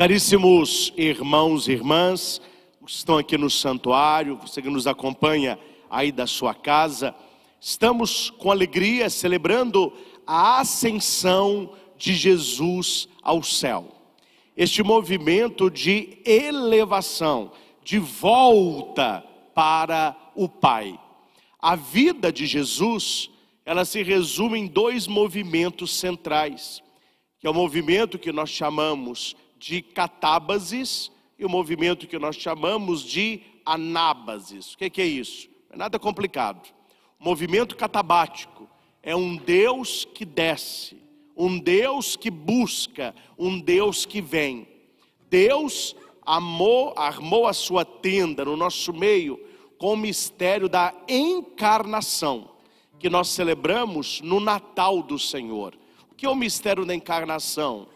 Caríssimos irmãos e irmãs, que estão aqui no santuário, você que nos acompanha aí da sua casa, estamos com alegria celebrando a ascensão de Jesus ao céu. Este movimento de elevação, de volta para o Pai. A vida de Jesus, ela se resume em dois movimentos centrais, que é o movimento que nós chamamos de catábases e o movimento que nós chamamos de anábases. O que é isso? Não é nada complicado. O movimento catabático é um Deus que desce, um Deus que busca, um Deus que vem. Deus amou, armou a sua tenda no nosso meio com o mistério da encarnação, que nós celebramos no Natal do Senhor. O que é o mistério da encarnação?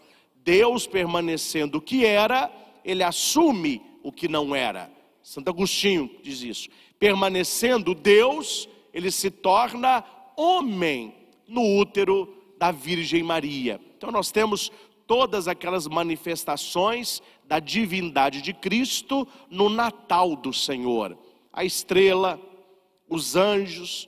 Deus permanecendo o que era, ele assume o que não era. Santo Agostinho diz isso. Permanecendo Deus, ele se torna homem no útero da Virgem Maria. Então nós temos todas aquelas manifestações da divindade de Cristo no Natal do Senhor. A estrela, os anjos,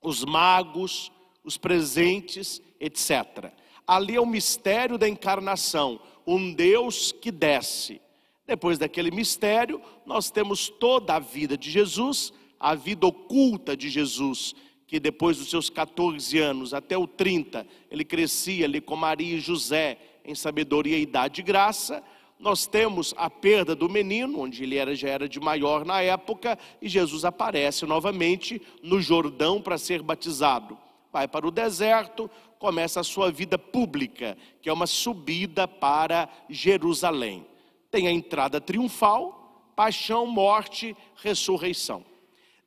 os magos, os presentes, etc ali é o mistério da encarnação, um Deus que desce. Depois daquele mistério, nós temos toda a vida de Jesus, a vida oculta de Jesus, que depois dos seus 14 anos até o 30, ele crescia ali com Maria e José em sabedoria e idade de graça. Nós temos a perda do menino, onde ele era, já era de maior na época, e Jesus aparece novamente no Jordão para ser batizado. Vai para o deserto, começa a sua vida pública, que é uma subida para Jerusalém. Tem a entrada triunfal, paixão, morte, ressurreição.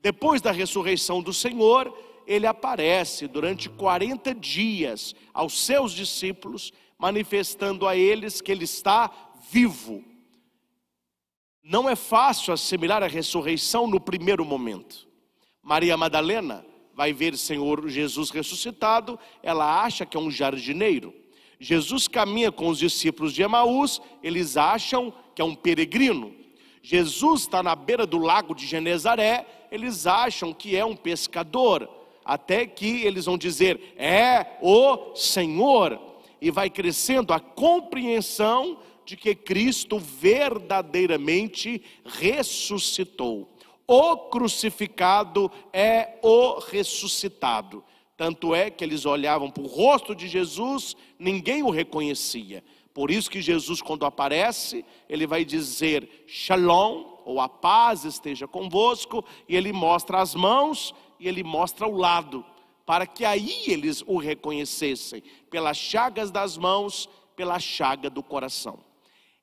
Depois da ressurreição do Senhor, ele aparece durante 40 dias aos seus discípulos, manifestando a eles que ele está vivo. Não é fácil assimilar a ressurreição no primeiro momento. Maria Madalena vai ver o Senhor Jesus ressuscitado, ela acha que é um jardineiro. Jesus caminha com os discípulos de Emaús, eles acham que é um peregrino. Jesus está na beira do lago de Genezaré, eles acham que é um pescador, até que eles vão dizer: é o Senhor, e vai crescendo a compreensão de que Cristo verdadeiramente ressuscitou. O crucificado é o ressuscitado. Tanto é que eles olhavam para o rosto de Jesus, ninguém o reconhecia. Por isso que Jesus, quando aparece, ele vai dizer Shalom, ou a paz esteja convosco, e ele mostra as mãos e ele mostra o lado, para que aí eles o reconhecessem, pelas chagas das mãos, pela chaga do coração.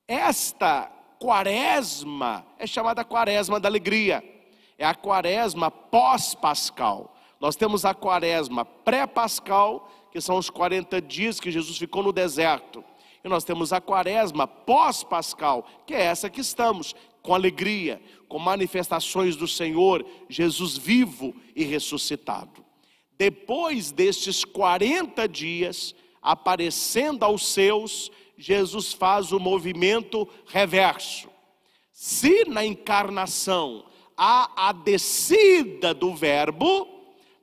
Esta quaresma é chamada quaresma da alegria é a quaresma pós-pascal. Nós temos a quaresma pré-pascal, que são os 40 dias que Jesus ficou no deserto. E nós temos a quaresma pós-pascal, que é essa que estamos, com alegria, com manifestações do Senhor, Jesus vivo e ressuscitado. Depois destes 40 dias, aparecendo aos seus, Jesus faz o movimento reverso. Se na encarnação há a descida do Verbo,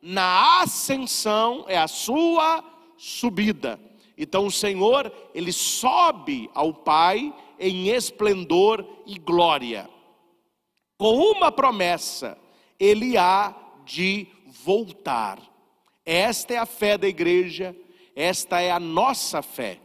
na ascensão é a sua subida. Então o Senhor, ele sobe ao Pai em esplendor e glória. Com uma promessa, ele há de voltar. Esta é a fé da igreja, esta é a nossa fé.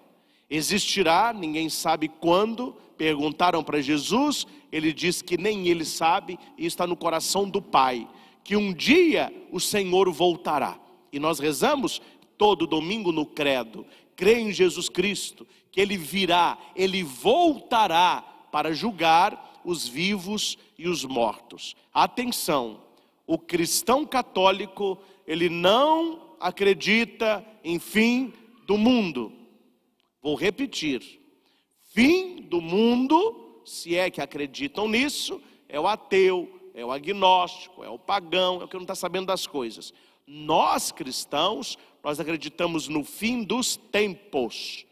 Existirá, ninguém sabe quando, perguntaram para Jesus, ele diz que nem ele sabe, e está no coração do Pai, que um dia o Senhor voltará. E nós rezamos todo domingo no credo, crê em Jesus Cristo, que ele virá, ele voltará para julgar os vivos e os mortos. Atenção, o cristão católico, ele não acredita em fim do mundo. Vou repetir: fim do mundo se é que acreditam nisso, é o ateu, é o agnóstico, é o pagão, é o que não está sabendo das coisas. Nós cristãos, nós acreditamos no fim dos tempos.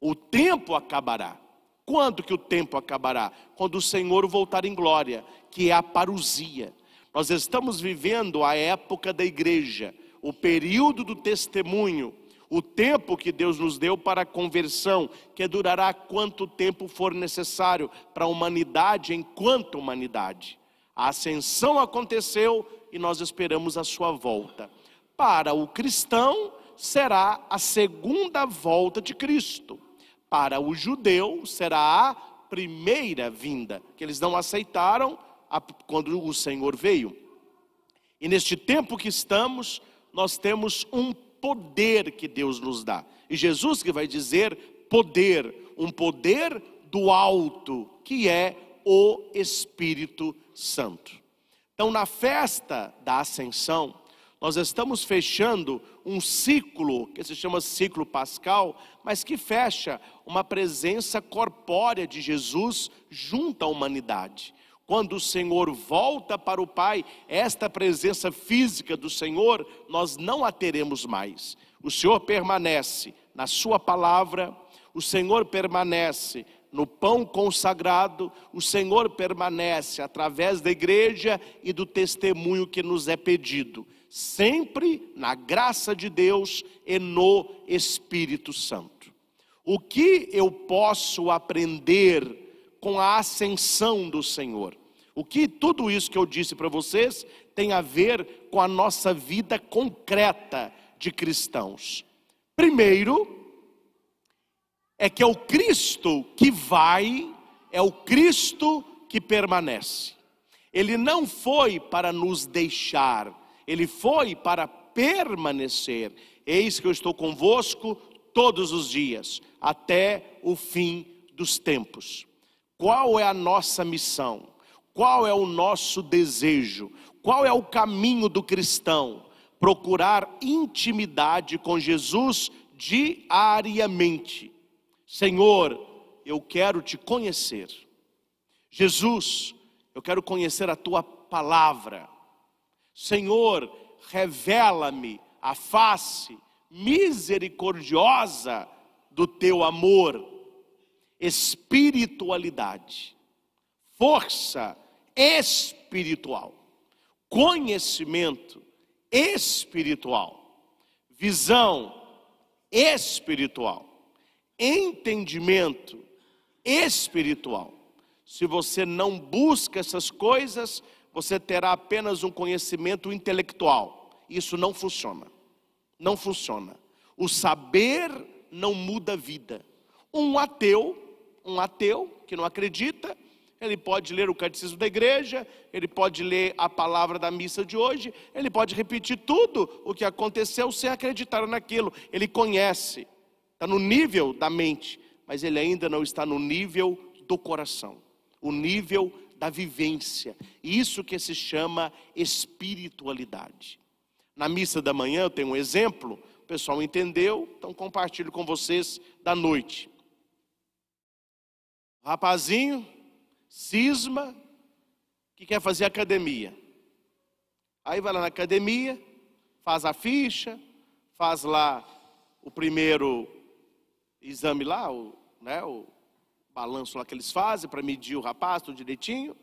O tempo acabará. Quando que o tempo acabará? Quando o Senhor voltar em glória, que é a parusia. Nós estamos vivendo a época da igreja, o período do testemunho, o tempo que Deus nos deu para a conversão, que durará quanto tempo for necessário para a humanidade enquanto humanidade. A ascensão aconteceu e nós esperamos a sua volta. Para o cristão, será a segunda volta de Cristo. Para o judeu, será a primeira vinda, que eles não aceitaram quando o Senhor veio. E neste tempo que estamos, nós temos um poder que Deus nos dá. E Jesus que vai dizer poder, um poder do alto, que é o Espírito Santo. Então, na festa da Ascensão, nós estamos fechando um ciclo, que se chama ciclo pascal, mas que fecha uma presença corpórea de Jesus junto à humanidade. Quando o Senhor volta para o Pai, esta presença física do Senhor, nós não a teremos mais. O Senhor permanece na Sua palavra, o Senhor permanece no pão consagrado, o Senhor permanece através da igreja e do testemunho que nos é pedido, sempre na graça de Deus e no Espírito Santo. O que eu posso aprender com a ascensão do Senhor? O que tudo isso que eu disse para vocês tem a ver com a nossa vida concreta de cristãos? Primeiro, é que é o Cristo que vai, é o Cristo que permanece. Ele não foi para nos deixar, ele foi para permanecer. Eis que eu estou convosco todos os dias, até o fim dos tempos. Qual é a nossa missão? Qual é o nosso desejo? Qual é o caminho do cristão? Procurar intimidade com Jesus diariamente Senhor, eu quero te conhecer. Jesus, eu quero conhecer a tua palavra. Senhor, revela-me a face misericordiosa do teu amor, espiritualidade, força espiritual, conhecimento espiritual, visão espiritual entendimento espiritual. Se você não busca essas coisas, você terá apenas um conhecimento intelectual. Isso não funciona. Não funciona. O saber não muda a vida. Um ateu, um ateu que não acredita, ele pode ler o catecismo da igreja, ele pode ler a palavra da missa de hoje, ele pode repetir tudo o que aconteceu sem acreditar naquilo. Ele conhece, está no nível da mente, mas ele ainda não está no nível do coração, o nível da vivência. Isso que se chama espiritualidade. Na missa da manhã eu tenho um exemplo, o pessoal entendeu, então compartilho com vocês da noite. Rapazinho, cisma, que quer fazer academia. Aí vai lá na academia, faz a ficha, faz lá o primeiro exame lá, o, né, o balanço lá que eles fazem para medir o rapaz, tudo direitinho.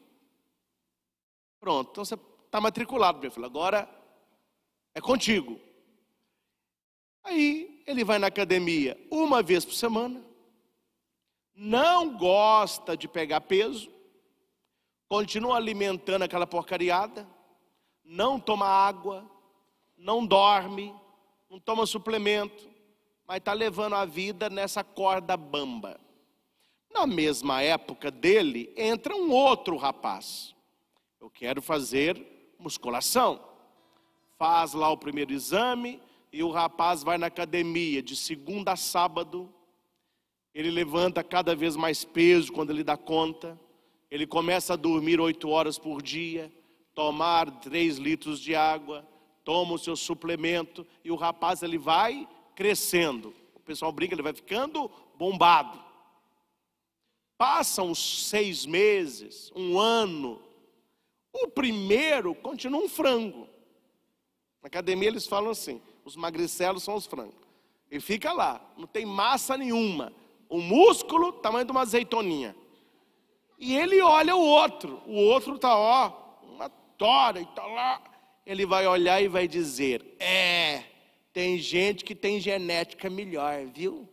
Pronto, então você está matriculado, meu filho, agora é contigo. Aí ele vai na academia uma vez por semana, não gosta de pegar peso, continua alimentando aquela porcariada, não toma água, não dorme, não toma suplemento, mas está levando a vida nessa corda bamba. Na mesma época dele, entra um outro rapaz. Eu quero fazer musculação. Faz lá o primeiro exame e o rapaz vai na academia de segunda a sábado. Ele levanta cada vez mais peso quando ele dá conta. Ele começa a dormir oito horas por dia, tomar três litros de água, toma o seu suplemento e o rapaz ele vai crescendo. O pessoal brinca, ele vai ficando bombado. Passam os seis meses, um ano. O primeiro continua um frango. Na academia eles falam assim: os magricelos são os frangos. Ele fica lá, não tem massa nenhuma. Um músculo tamanho de uma azeitoninha. E ele olha o outro, o outro tá ó, uma tora e tá lá. Ele vai olhar e vai dizer: "É, tem gente que tem genética melhor, viu?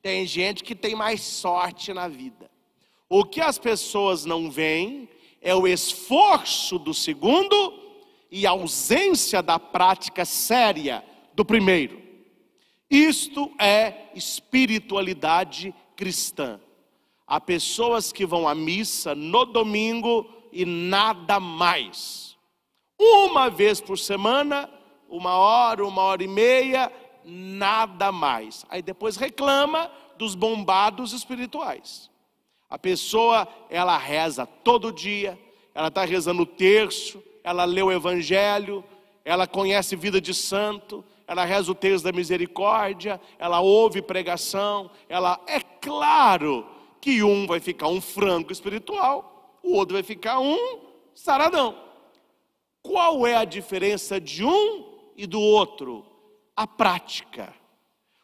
Tem gente que tem mais sorte na vida. O que as pessoas não veem é o esforço do segundo e a ausência da prática séria do primeiro. Isto é espiritualidade cristã. Há pessoas que vão à missa no domingo e nada mais. Uma vez por semana, uma hora, uma hora e meia, nada mais. Aí depois reclama dos bombados espirituais. A pessoa, ela reza todo dia, ela está rezando o terço, ela lê o evangelho, ela conhece vida de santo, ela reza o texto da misericórdia, ela ouve pregação, ela é claro que um vai ficar um frango espiritual, o outro vai ficar um saradão. Qual é a diferença de um e do outro? A prática.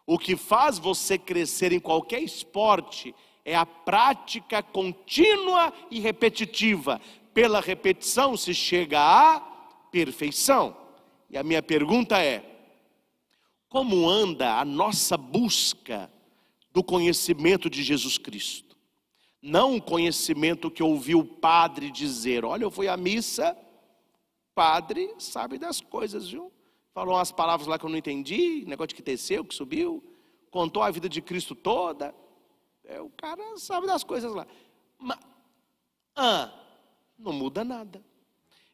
O que faz você crescer em qualquer esporte é a prática contínua e repetitiva. Pela repetição se chega à perfeição. E a minha pergunta é: como anda a nossa busca do conhecimento de Jesus Cristo? Não o conhecimento que ouviu o padre dizer: olha, eu fui à missa, padre sabe das coisas, viu? Falou umas palavras lá que eu não entendi, negócio que desceu, que subiu, contou a vida de Cristo toda. É, o cara sabe das coisas lá. Mas, ah, não muda nada.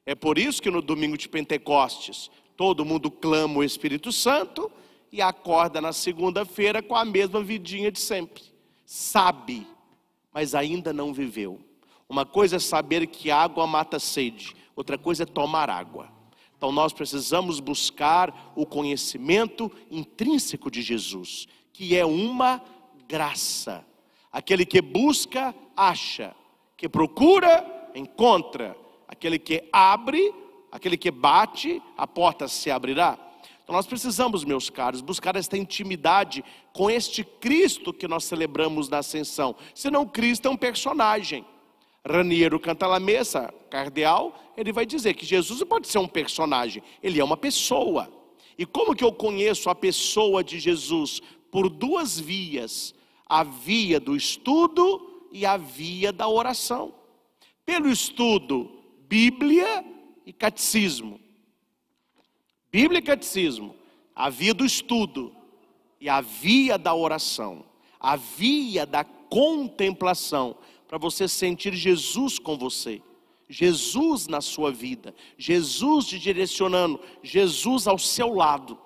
É por isso que no domingo de Pentecostes, todo mundo clama o Espírito Santo e acorda na segunda-feira com a mesma vidinha de sempre. Sabe, mas ainda não viveu. Uma coisa é saber que água mata sede, outra coisa é tomar água. Então nós precisamos buscar o conhecimento intrínseco de Jesus, que é uma graça. Aquele que busca, acha, que procura, encontra, aquele que abre, aquele que bate, a porta se abrirá. Então nós precisamos, meus caros, buscar esta intimidade com este Cristo que nós celebramos na ascensão. Senão Cristo é um personagem. Raniero Cantalamessa, cardeal, ele vai dizer que Jesus pode ser um personagem, ele é uma pessoa. E como que eu conheço a pessoa de Jesus? Por duas vias: a via do estudo e a via da oração. Pelo estudo, Bíblia e catecismo. Bíblia e catecismo, a via do estudo e a via da oração, a via da contemplação, para você sentir Jesus com você, Jesus na sua vida, Jesus te direcionando, Jesus ao seu lado.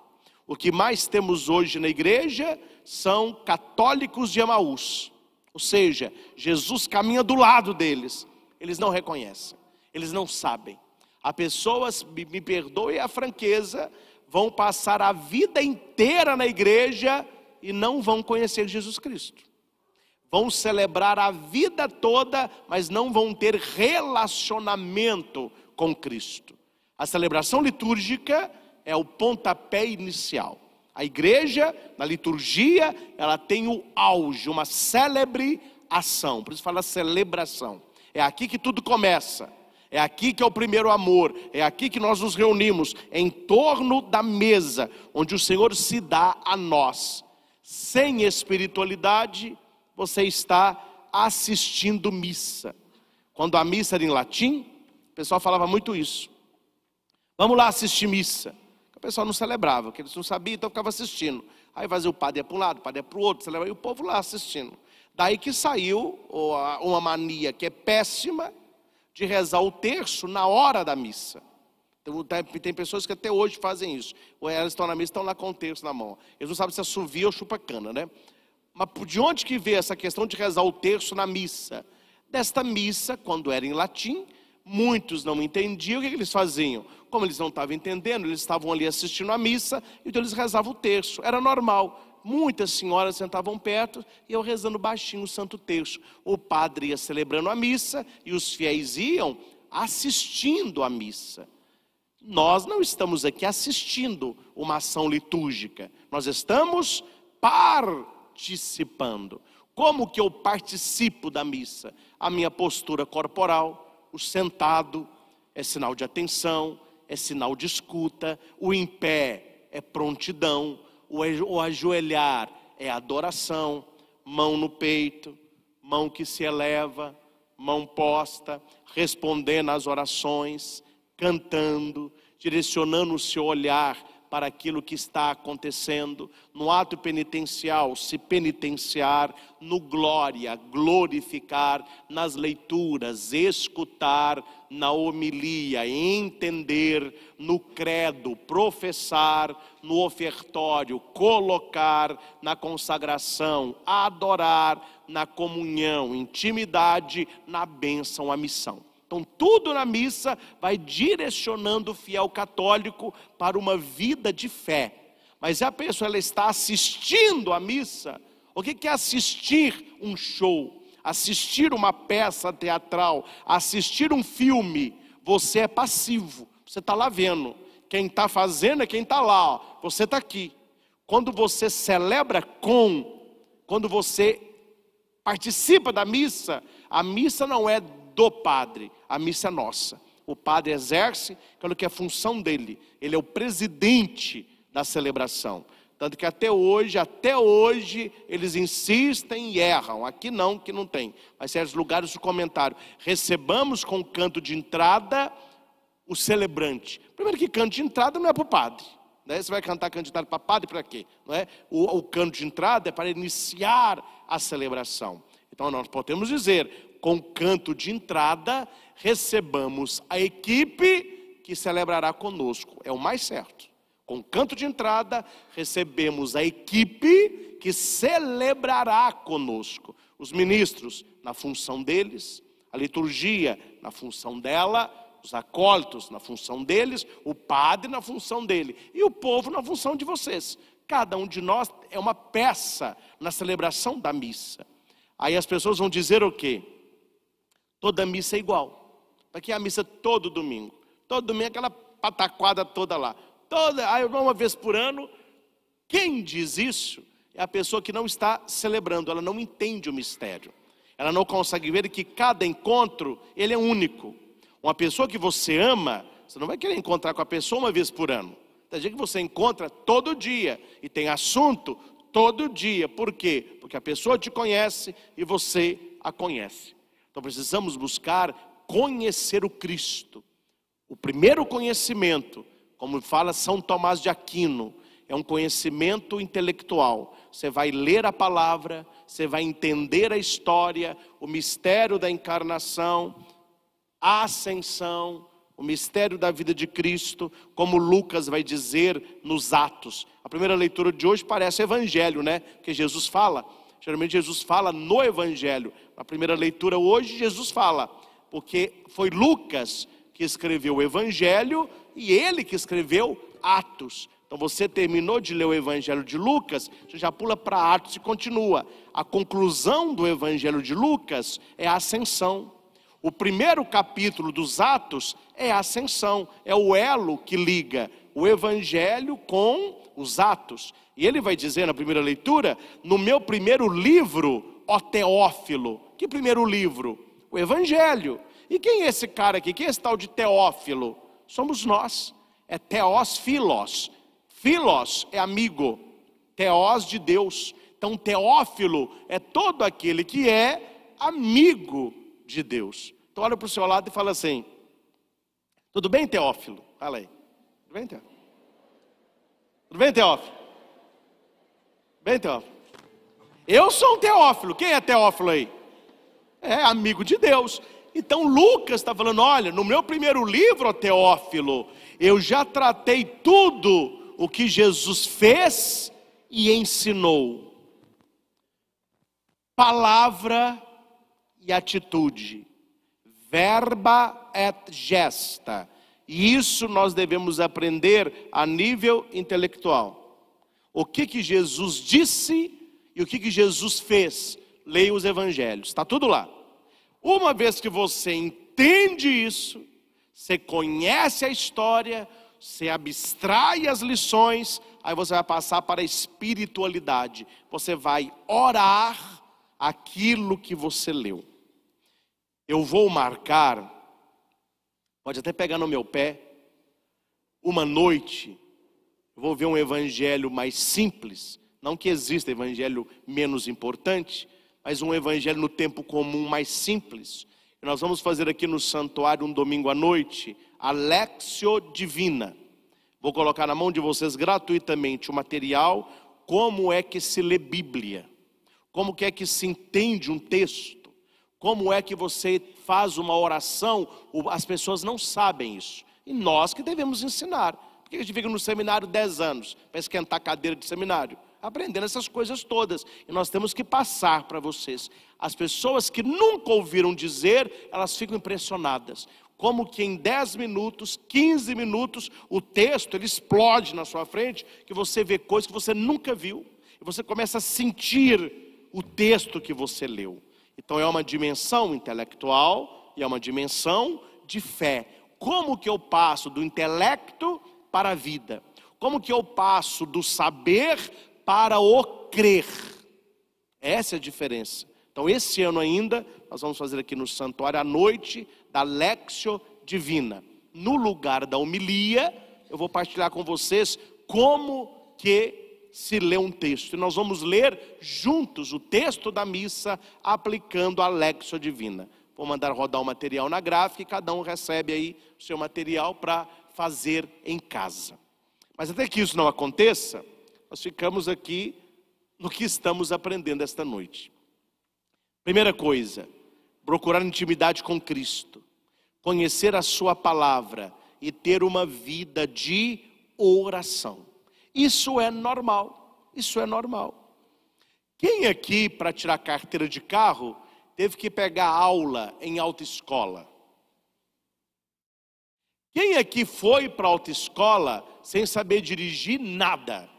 O que mais temos hoje na igreja são católicos de Emaús, ou seja, Jesus caminha do lado deles, eles não reconhecem, eles não sabem. Há pessoas, me perdoe a franqueza, vão passar a vida inteira na igreja e não vão conhecer Jesus Cristo. Vão celebrar a vida toda, mas não vão ter relacionamento com Cristo. A celebração litúrgica é o pontapé inicial. A igreja, na liturgia, ela tem o auge, uma célebre ação. Por isso fala celebração. É aqui que tudo começa. É aqui que é o primeiro amor, é aqui que nós nos reunimos em torno da mesa, onde o Senhor se dá a nós. Sem espiritualidade, você está assistindo missa. Quando a missa era em latim, o pessoal falava muito isso. Vamos lá assistir missa. O pessoal não celebrava, porque eles não sabiam, então ficava assistindo. Aí fazia o padre para um lado, o padre para o outro, celebrava, e o povo lá assistindo. Daí que saiu uma mania que é péssima, de rezar o terço na hora da missa. Então, tem pessoas que até hoje fazem isso. Ou elas estão na missa, estão lá com o terço na mão. Eles não sabem se assovia ou chupa cana, né? Mas de onde que veio essa questão de rezar o terço na missa? Desta missa, quando era em latim, muitos não entendiam, o que eles faziam? Como eles não estavam entendendo, eles estavam ali assistindo a missa, então eles rezavam o terço, era normal. Muitas senhoras sentavam perto e eu rezando baixinho o Santo Terço. O padre ia celebrando a missa e os fiéis iam assistindo a missa. Nós não estamos aqui assistindo uma ação litúrgica, nós estamos participando. Como que eu participo da missa? A minha postura corporal, o sentado é sinal de atenção, é sinal de escuta, o em pé é prontidão, o ajoelhar é adoração, mão no peito, mão que se eleva, mão posta, respondendo às orações, cantando, direcionando o seu olhar para aquilo que está acontecendo, no ato penitencial, se penitenciar, no glória, glorificar, nas leituras, escutar, na homilia, entender, no credo, professar, no ofertório, colocar, na consagração, adorar, na comunhão, intimidade, na bênção, a missão. Então, tudo na missa vai direcionando o fiel católico para uma vida de fé. Mas a pessoa ela está assistindo a missa. O que é assistir um show? Assistir uma peça teatral, assistir um filme. Você é passivo, você está lá vendo. Quem está fazendo é quem está lá, ó. você está aqui. Quando você celebra com, quando você participa da missa, a missa não é do padre, a missa é nossa. O padre exerce aquilo que é função dele, ele é o presidente da celebração. Tanto que até hoje, até hoje, eles insistem e erram. Aqui não, que não tem. Mas certos lugares o comentário. Recebamos com canto de entrada o celebrante. Primeiro que canto de entrada não é para o padre. Né? Você vai cantar canto de entrada para padre para quê? Não é? o, o canto de entrada é para iniciar a celebração. Então nós podemos dizer, com canto de entrada, recebamos a equipe que celebrará conosco. É o mais certo. Com canto de entrada, recebemos a equipe que celebrará conosco. Os ministros, na função deles, a liturgia, na função dela, os acólitos, na função deles, o padre, na função dele, e o povo, na função de vocês. Cada um de nós é uma peça na celebração da missa. Aí as pessoas vão dizer o quê? Toda missa é igual. Para que a missa todo domingo? Todo domingo é aquela pataquada toda lá. Toda, aí uma vez por ano. Quem diz isso é a pessoa que não está celebrando, ela não entende o mistério. Ela não consegue ver que cada encontro, ele é único. Uma pessoa que você ama, você não vai querer encontrar com a pessoa uma vez por ano. Tem gente que você encontra todo dia e tem assunto todo dia. Por quê? Porque a pessoa te conhece e você a conhece. Então precisamos buscar conhecer o Cristo. O primeiro conhecimento, como fala São Tomás de Aquino, é um conhecimento intelectual. Você vai ler a palavra, você vai entender a história, o mistério da encarnação, a ascensão, o mistério da vida de Cristo, como Lucas vai dizer nos Atos. A primeira leitura de hoje parece evangelho, né? Que Jesus fala. Geralmente Jesus fala no evangelho, na primeira leitura hoje, Jesus fala, porque foi Lucas que escreveu o Evangelho e ele que escreveu Atos. Então você terminou de ler o Evangelho de Lucas, você já pula para Atos e continua. A conclusão do Evangelho de Lucas é a ascensão. O primeiro capítulo dos Atos é a ascensão, é o elo que liga o Evangelho com os Atos. E ele vai dizer na primeira leitura: no meu primeiro livro, ó Teófilo, que primeiro livro? O Evangelho. E quem é esse cara aqui? Quem é esse tal de Teófilo? Somos nós. É Teós Filos. Filos é amigo. Teós de Deus. Então, Teófilo é todo aquele que é amigo de Deus. Então, olha para o seu lado e fala assim: Tudo bem, Teófilo? Fala aí. Tudo bem, Teófilo? Tudo bem, Teófilo? Bem, Teófilo? Eu sou um Teófilo. Quem é Teófilo aí? É amigo de Deus. Então Lucas está falando: olha, no meu primeiro livro, Teófilo, eu já tratei tudo o que Jesus fez e ensinou. Palavra e atitude, verba et gesta. E isso nós devemos aprender a nível intelectual. O que que Jesus disse e o que que Jesus fez leia os evangelhos, está tudo lá. Uma vez que você entende isso, você conhece a história, você abstrai as lições, aí você vai passar para a espiritualidade. Você vai orar aquilo que você leu. Eu vou marcar, pode até pegar no meu pé, uma noite, vou ver um evangelho mais simples, não que exista evangelho menos importante, mas um evangelho no tempo comum mais simples. E nós vamos fazer aqui no santuário um domingo à noite, a Lexio Divina. Vou colocar na mão de vocês gratuitamente o material, como é que se lê Bíblia, como que é que se entende um texto, como é que você faz uma oração, as pessoas não sabem isso. E nós que devemos ensinar. Por que a gente fica no seminário 10 anos para esquentar a cadeira de seminário? Aprendendo essas coisas todas. E nós temos que passar para vocês. As pessoas que nunca ouviram dizer, elas ficam impressionadas como que em 10 minutos, 15 minutos, o texto ele explode na sua frente, que você vê coisas que você nunca viu, e você começa a sentir o texto que você leu. Então é uma dimensão intelectual e é uma dimensão de fé. Como que eu passo do intelecto para a vida? Como que eu passo do saber para o crer? Essa é a diferença. Então, esse ano ainda, nós vamos fazer aqui no santuário à noite da Lexio Divina. No lugar da homilia, eu vou partilhar com vocês como que se lê um texto. E nós vamos ler juntos o texto da missa aplicando a Lexio Divina. Vou mandar rodar o material na gráfica e cada um recebe aí o seu material para fazer em casa. Mas até que isso não aconteça, nós ficamos aqui no que estamos aprendendo esta noite. Primeira coisa, procurar intimidade com Cristo, conhecer a Sua palavra e ter uma vida de oração. Isso é normal, isso é normal. Quem aqui, para tirar carteira de carro, teve que pegar aula em autoescola? Quem aqui foi para a autoescola sem saber dirigir nada?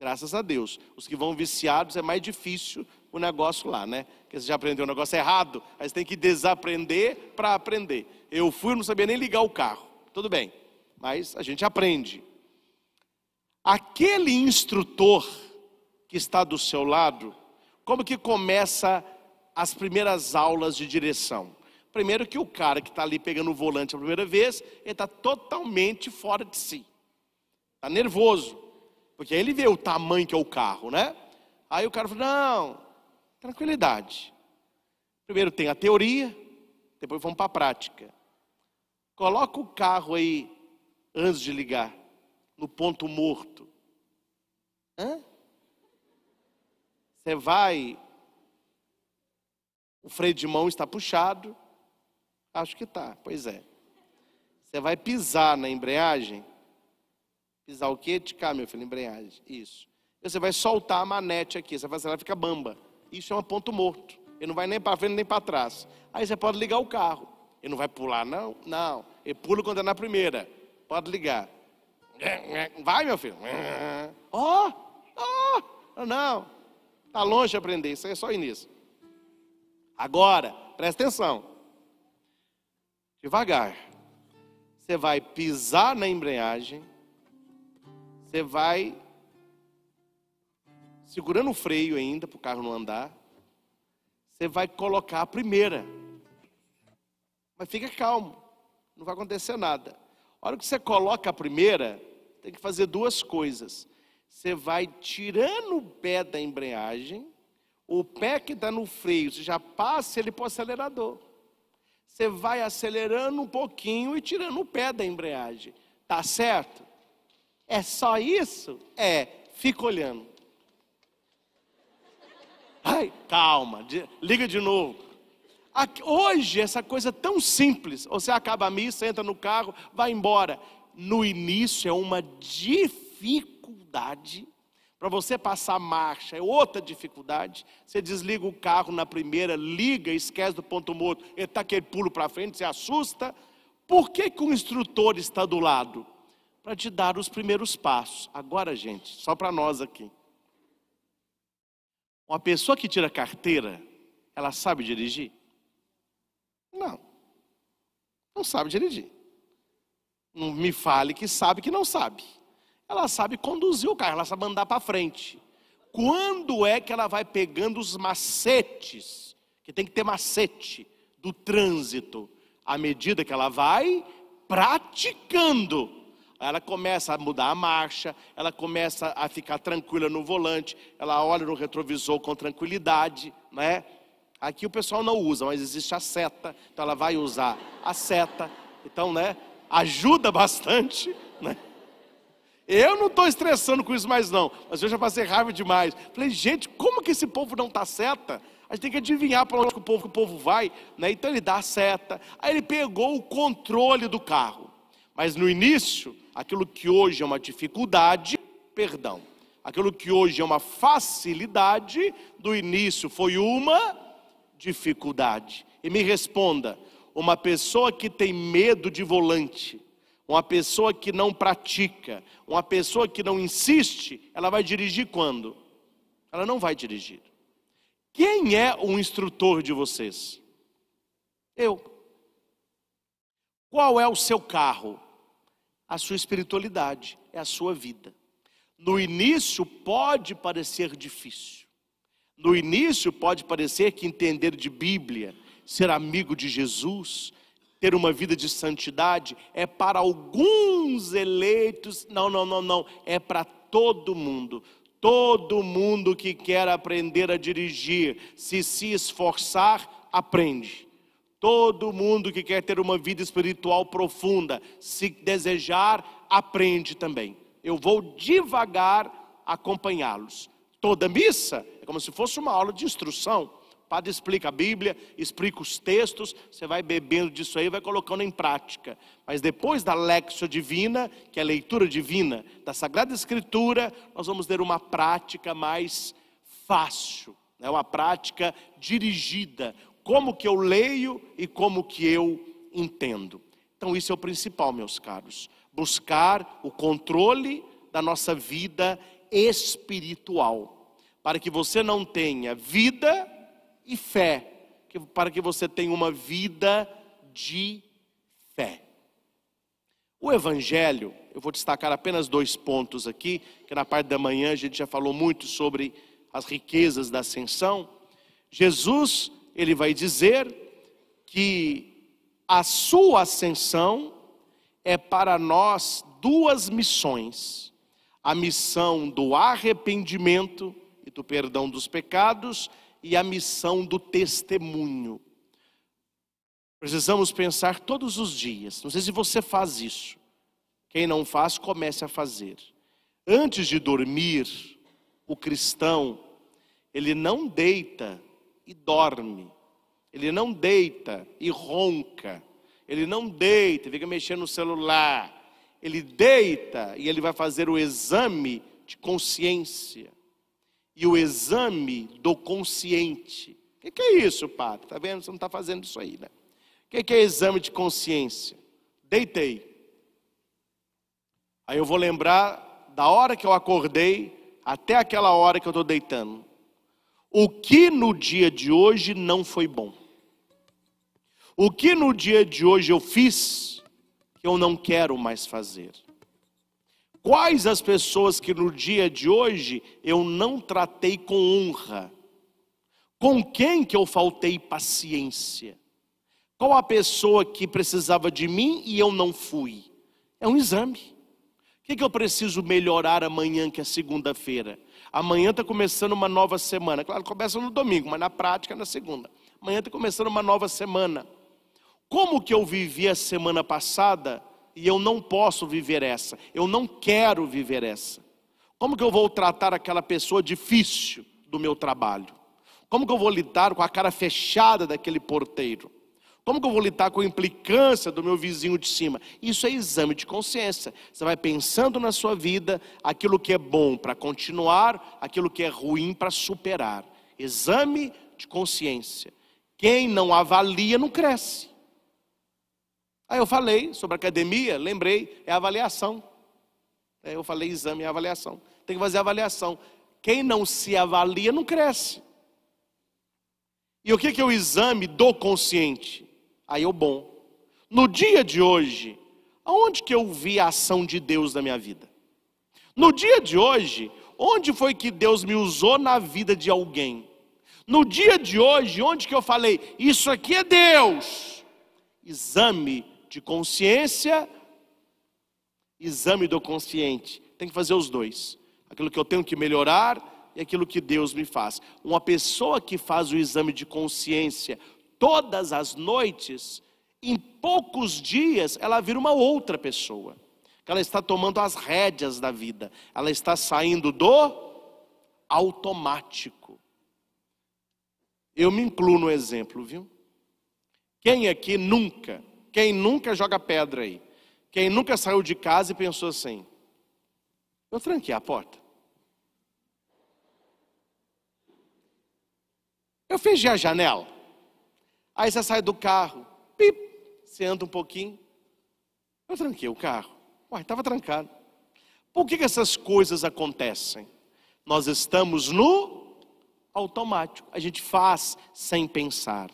Graças a Deus. Os que vão viciados é mais difícil o negócio lá, né? Porque você já aprendeu o negócio errado, aí você tem que desaprender para aprender. Eu fui, não sabia nem ligar o carro. Tudo bem, mas a gente aprende. Aquele instrutor que está do seu lado, como que começa as primeiras aulas de direção? Primeiro que o cara que está ali pegando o volante a primeira vez, ele está totalmente fora de si. Está nervoso. Porque ele vê o tamanho que é o carro, né? Aí o cara fala, não, tranquilidade. Primeiro tem a teoria, depois vamos para a prática. Coloca o carro aí, antes de ligar, no ponto morto. Hã? Você vai, o freio de mão está puxado, acho que está, pois é. Você vai pisar na embreagem, Pisar o quê? Ticar, meu filho, embreagem. Isso. Você vai soltar a manete aqui, você vai fazer ela fica bamba. Isso é um ponto morto. Ele não vai nem para frente nem para trás. Aí você pode ligar o carro. Ele não vai pular, não? Não. Ele pula quando é na primeira. Pode ligar. Vai, meu filho. Ó, oh, oh, não. Está longe de aprender, isso é só início. Agora, presta atenção. Devagar. Você vai pisar na embreagem você vai segurando o freio ainda para o carro não andar. Você vai colocar a primeira. Mas fica calmo, não vai acontecer nada. A hora que você coloca a primeira, tem que fazer duas coisas. Você vai tirando o pé da embreagem, o pé que está no freio, você já passa ele para o acelerador. Você vai acelerando um pouquinho e tirando o pé da embreagem. Tá certo? É só isso? É, fica olhando. Ai, calma, liga de novo. Hoje, essa coisa tão simples, você acaba a missa, entra no carro, vai embora. No início é uma dificuldade. Para você passar marcha é outra dificuldade. Você desliga o carro na primeira, liga, esquece do ponto morto, ele está aquele pulo para frente, você assusta. Por que, que o instrutor está do lado? Para te dar os primeiros passos. Agora, gente, só para nós aqui. Uma pessoa que tira carteira, ela sabe dirigir? Não. Não sabe dirigir. Não me fale que sabe que não sabe. Ela sabe conduzir o carro, ela sabe andar para frente. quando é que ela vai pegando os macetes, que tem que ter macete do trânsito, à medida que ela vai praticando. Ela começa a mudar a marcha, ela começa a ficar tranquila no volante, ela olha no retrovisor com tranquilidade, né? Aqui o pessoal não usa, mas existe a seta, então ela vai usar a seta, então, né? Ajuda bastante, né? Eu não estou estressando com isso mais não, mas eu já passei raiva demais. Falei, gente, como que esse povo não está seta? A gente tem que adivinhar para onde o povo, que o povo vai, né? Então ele dá a seta. Aí ele pegou o controle do carro. Mas no início, aquilo que hoje é uma dificuldade, perdão, aquilo que hoje é uma facilidade, do início foi uma dificuldade. E me responda: uma pessoa que tem medo de volante, uma pessoa que não pratica, uma pessoa que não insiste, ela vai dirigir quando? Ela não vai dirigir. Quem é o instrutor de vocês? Eu. Qual é o seu carro? A sua espiritualidade, é a sua vida. No início pode parecer difícil. No início pode parecer que entender de Bíblia, ser amigo de Jesus, ter uma vida de santidade é para alguns eleitos. Não, não, não, não. É para todo mundo. Todo mundo que quer aprender a dirigir, se se esforçar, aprende. Todo mundo que quer ter uma vida espiritual profunda, se desejar, aprende também. Eu vou devagar acompanhá-los. Toda missa é como se fosse uma aula de instrução. O padre explica a Bíblia, explica os textos, você vai bebendo disso aí vai colocando em prática. Mas depois da Lexio Divina, que é a leitura divina da Sagrada Escritura, nós vamos ter uma prática mais fácil, né? uma prática dirigida. Como que eu leio e como que eu entendo. Então isso é o principal, meus caros. Buscar o controle da nossa vida espiritual. Para que você não tenha vida e fé, para que você tenha uma vida de fé. O Evangelho, eu vou destacar apenas dois pontos aqui, que na parte da manhã a gente já falou muito sobre as riquezas da ascensão. Jesus, ele vai dizer que a sua ascensão é para nós duas missões: a missão do arrependimento e do perdão dos pecados e a missão do testemunho. Precisamos pensar todos os dias. Não sei se você faz isso. Quem não faz, comece a fazer. Antes de dormir, o cristão, ele não deita e dorme. Ele não deita e ronca. Ele não deita e fica mexendo no celular. Ele deita e ele vai fazer o exame de consciência e o exame do consciente. O que, que, é isso, padre? Está vendo? Você não está fazendo isso aí, né? O que, que é exame de consciência? Deitei. Aí eu vou lembrar da hora que eu acordei até aquela hora que eu estou deitando. O que no dia de hoje não foi bom? O que no dia de hoje eu fiz que eu não quero mais fazer? Quais as pessoas que no dia de hoje eu não tratei com honra? Com quem que eu faltei paciência? Qual a pessoa que precisava de mim e eu não fui? É um exame. O que, que eu preciso melhorar amanhã, que é segunda-feira? Amanhã está começando uma nova semana. Claro, começa no domingo, mas na prática é na segunda. Amanhã está começando uma nova semana. Como que eu vivi a semana passada e eu não posso viver essa, eu não quero viver essa. Como que eu vou tratar aquela pessoa difícil do meu trabalho? Como que eu vou lidar com a cara fechada daquele porteiro? Como que eu vou lidar com a implicância do meu vizinho de cima? Isso é exame de consciência. Você vai pensando na sua vida aquilo que é bom para continuar, aquilo que é ruim para superar. Exame de consciência. Quem não avalia não cresce. Aí eu falei sobre academia, lembrei, é avaliação. Aí eu falei exame e avaliação. Tem que fazer avaliação. Quem não se avalia não cresce. E o que é o exame do consciente? Aí o bom. No dia de hoje, aonde que eu vi a ação de Deus na minha vida? No dia de hoje, onde foi que Deus me usou na vida de alguém? No dia de hoje, onde que eu falei, isso aqui é Deus? Exame de consciência, exame do consciente. Tem que fazer os dois. Aquilo que eu tenho que melhorar e aquilo que Deus me faz. Uma pessoa que faz o exame de consciência todas as noites, em poucos dias ela vira uma outra pessoa. Ela está tomando as rédeas da vida. Ela está saindo do automático. Eu me incluo no exemplo, viu? Quem aqui nunca, quem nunca joga pedra aí? Quem nunca saiu de casa e pensou assim: eu tranquei a porta. Eu fechei a janela. Aí você sai do carro, pip, você anda um pouquinho. Eu tranquei o carro. Uai, estava trancado. Por que, que essas coisas acontecem? Nós estamos no automático. A gente faz sem pensar.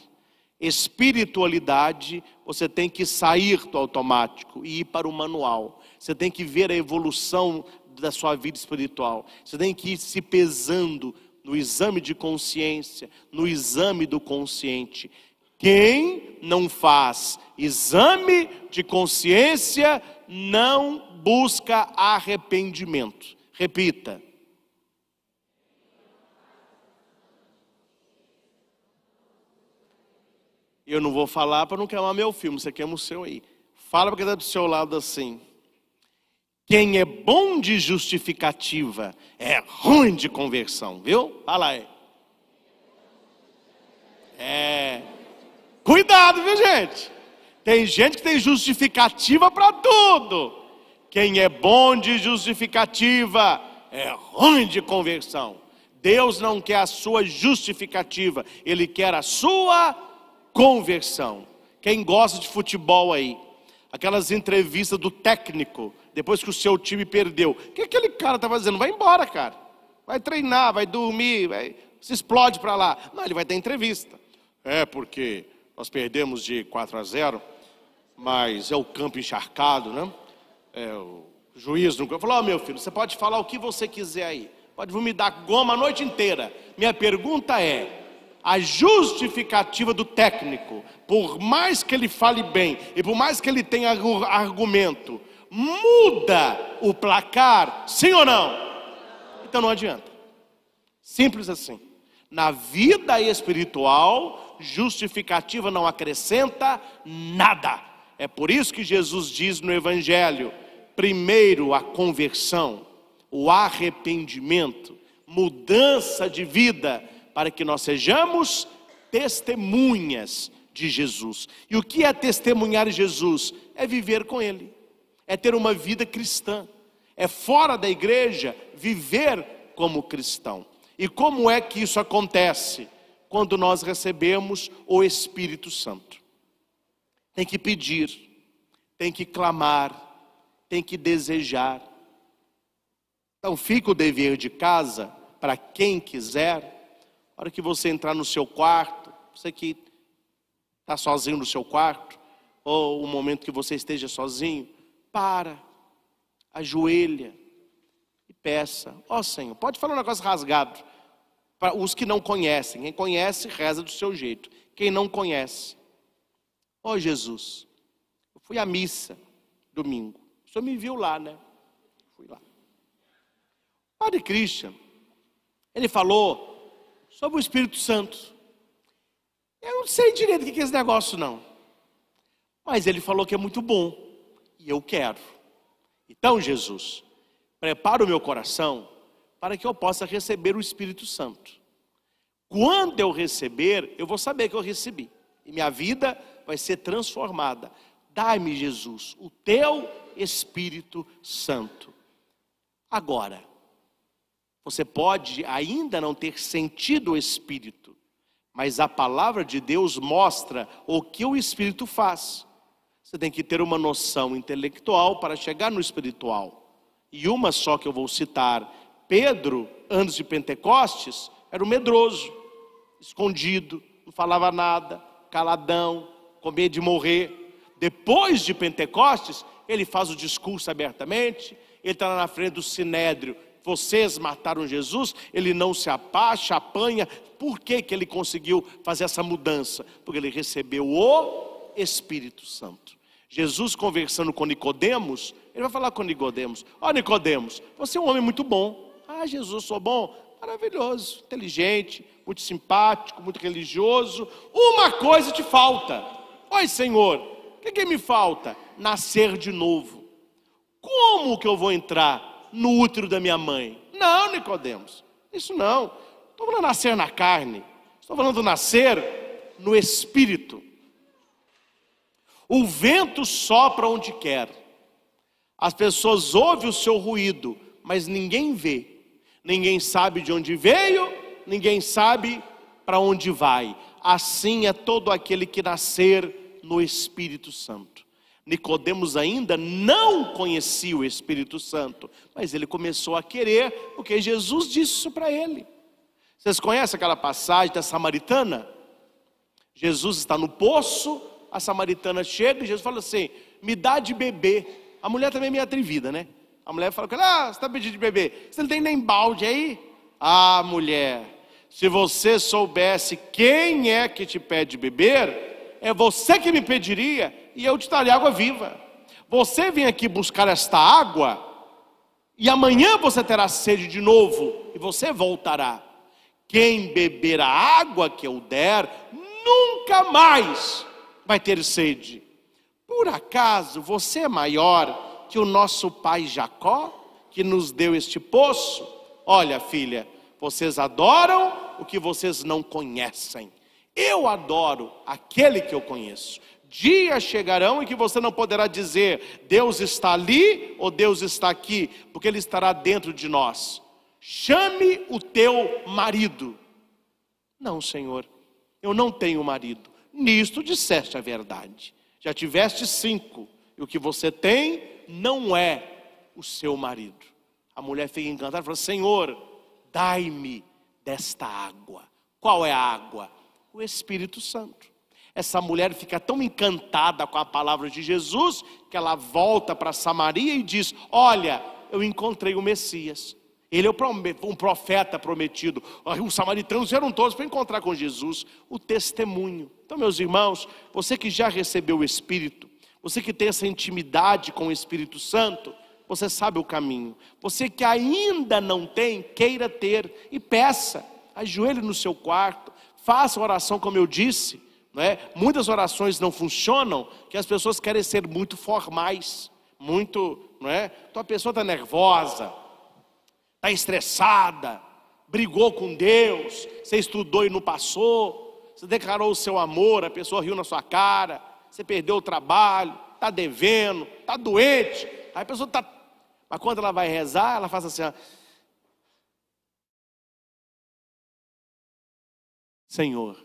Espiritualidade, você tem que sair do automático e ir para o manual. Você tem que ver a evolução da sua vida espiritual. Você tem que ir se pesando no exame de consciência, no exame do consciente. Quem não faz exame de consciência não busca arrependimento. Repita. Eu não vou falar para não queimar meu filme, você queima o seu aí. Fala para quem está do seu lado assim. Quem é bom de justificativa é ruim de conversão, viu? Fala aí. É. Cuidado, viu, gente? Tem gente que tem justificativa para tudo. Quem é bom de justificativa é ruim de conversão. Deus não quer a sua justificativa, Ele quer a sua conversão. Quem gosta de futebol aí, aquelas entrevistas do técnico, depois que o seu time perdeu. O que aquele cara está fazendo? Vai embora, cara. Vai treinar, vai dormir, vai, se explode para lá. Não, ele vai ter entrevista. É porque nós perdemos de 4 a 0, mas é o campo encharcado, né? É, o juiz não falou: oh, meu filho, você pode falar o que você quiser aí. Pode vomitar goma a noite inteira. Minha pergunta é: a justificativa do técnico, por mais que ele fale bem e por mais que ele tenha argumento, muda o placar, sim ou não? Então não adianta. Simples assim. Na vida espiritual, justificativa não acrescenta nada. É por isso que Jesus diz no Evangelho: primeiro a conversão, o arrependimento, mudança de vida para que nós sejamos testemunhas de Jesus. E o que é testemunhar Jesus? É viver com Ele, é ter uma vida cristã, é fora da igreja viver como cristão. E como é que isso acontece? Quando nós recebemos o Espírito Santo. Tem que pedir, tem que clamar, tem que desejar. Então fica o dever de casa para quem quiser a hora que você entrar no seu quarto, você que está sozinho no seu quarto, ou o momento que você esteja sozinho, para, ajoelha peça: Ó oh, Senhor, pode falar um negócio rasgado. Para os que não conhecem, quem conhece, reza do seu jeito. Quem não conhece, ó oh, Jesus, eu fui à missa domingo. O senhor me viu lá, né? Fui lá. Padre Christian, ele falou sobre o Espírito Santo. Eu não sei direito o que é esse negócio, não. Mas ele falou que é muito bom. E eu quero. Então, Jesus, prepara o meu coração para que eu possa receber o Espírito Santo. Quando eu receber, eu vou saber que eu recebi. E minha vida vai ser transformada. Dai-me, Jesus, o teu Espírito Santo. Agora, você pode ainda não ter sentido o Espírito, mas a palavra de Deus mostra o que o Espírito faz. Você tem que ter uma noção intelectual para chegar no espiritual. E uma só que eu vou citar: Pedro, antes de Pentecostes, era um medroso, escondido, não falava nada, caladão, com medo de morrer. Depois de Pentecostes, ele faz o discurso abertamente, ele está na frente do sinédrio, vocês mataram Jesus, ele não se apacha, apanha. Por que, que ele conseguiu fazer essa mudança? Porque ele recebeu o Espírito Santo. Jesus conversando com Nicodemos, ele vai falar com Nicodemos: Ó oh, Nicodemos, você é um homem muito bom. Ah, Jesus, sou bom. Maravilhoso, inteligente, muito simpático, muito religioso. Uma coisa te falta. Oi, Senhor, o que, que me falta? Nascer de novo. Como que eu vou entrar no útero da minha mãe? Não, Nicodemos, isso não. Estou falando nascer na carne. Estou falando nascer no espírito. O vento sopra onde quer. As pessoas ouvem o seu ruído, mas ninguém vê. Ninguém sabe de onde veio, ninguém sabe para onde vai. Assim é todo aquele que nascer no Espírito Santo. Nicodemos ainda não conhecia o Espírito Santo, mas ele começou a querer, porque Jesus disse isso para ele. Vocês conhecem aquela passagem da samaritana? Jesus está no poço, a samaritana chega e Jesus fala assim: me dá de beber. A mulher também é meio atrevida, né? A mulher fala com ah, você está pedindo de beber. Você não tem nem balde aí? Ah, mulher, se você soubesse quem é que te pede beber, é você que me pediria e eu te daria água viva. Você vem aqui buscar esta água e amanhã você terá sede de novo e você voltará. Quem beber a água que eu der, nunca mais vai ter sede. Por acaso você é maior que o nosso pai Jacó, que nos deu este poço? Olha, filha, vocês adoram o que vocês não conhecem. Eu adoro aquele que eu conheço. Dias chegarão em que você não poderá dizer Deus está ali ou Deus está aqui, porque Ele estará dentro de nós. Chame o teu marido. Não, Senhor, eu não tenho marido nisto disseste a verdade. Já tiveste cinco, e o que você tem não é o seu marido. A mulher fica encantada e fala: Senhor, dai-me desta água. Qual é a água? O Espírito Santo. Essa mulher fica tão encantada com a palavra de Jesus que ela volta para Samaria e diz: Olha, eu encontrei o Messias. Ele é um profeta prometido. Os samaritanos eram todos para encontrar com Jesus. O testemunho. Então, meus irmãos, você que já recebeu o Espírito, você que tem essa intimidade com o Espírito Santo, você sabe o caminho. Você que ainda não tem, queira ter e peça. Ajoelhe no seu quarto, faça oração como eu disse. Não é? Muitas orações não funcionam, que as pessoas querem ser muito formais, muito, não é? Então a pessoa está nervosa, está estressada, brigou com Deus, você estudou e não passou, você declarou o seu amor, a pessoa riu na sua cara, você perdeu o trabalho, está devendo, está doente, aí a pessoa está. Mas quando ela vai rezar, ela faz assim: ó, Senhor,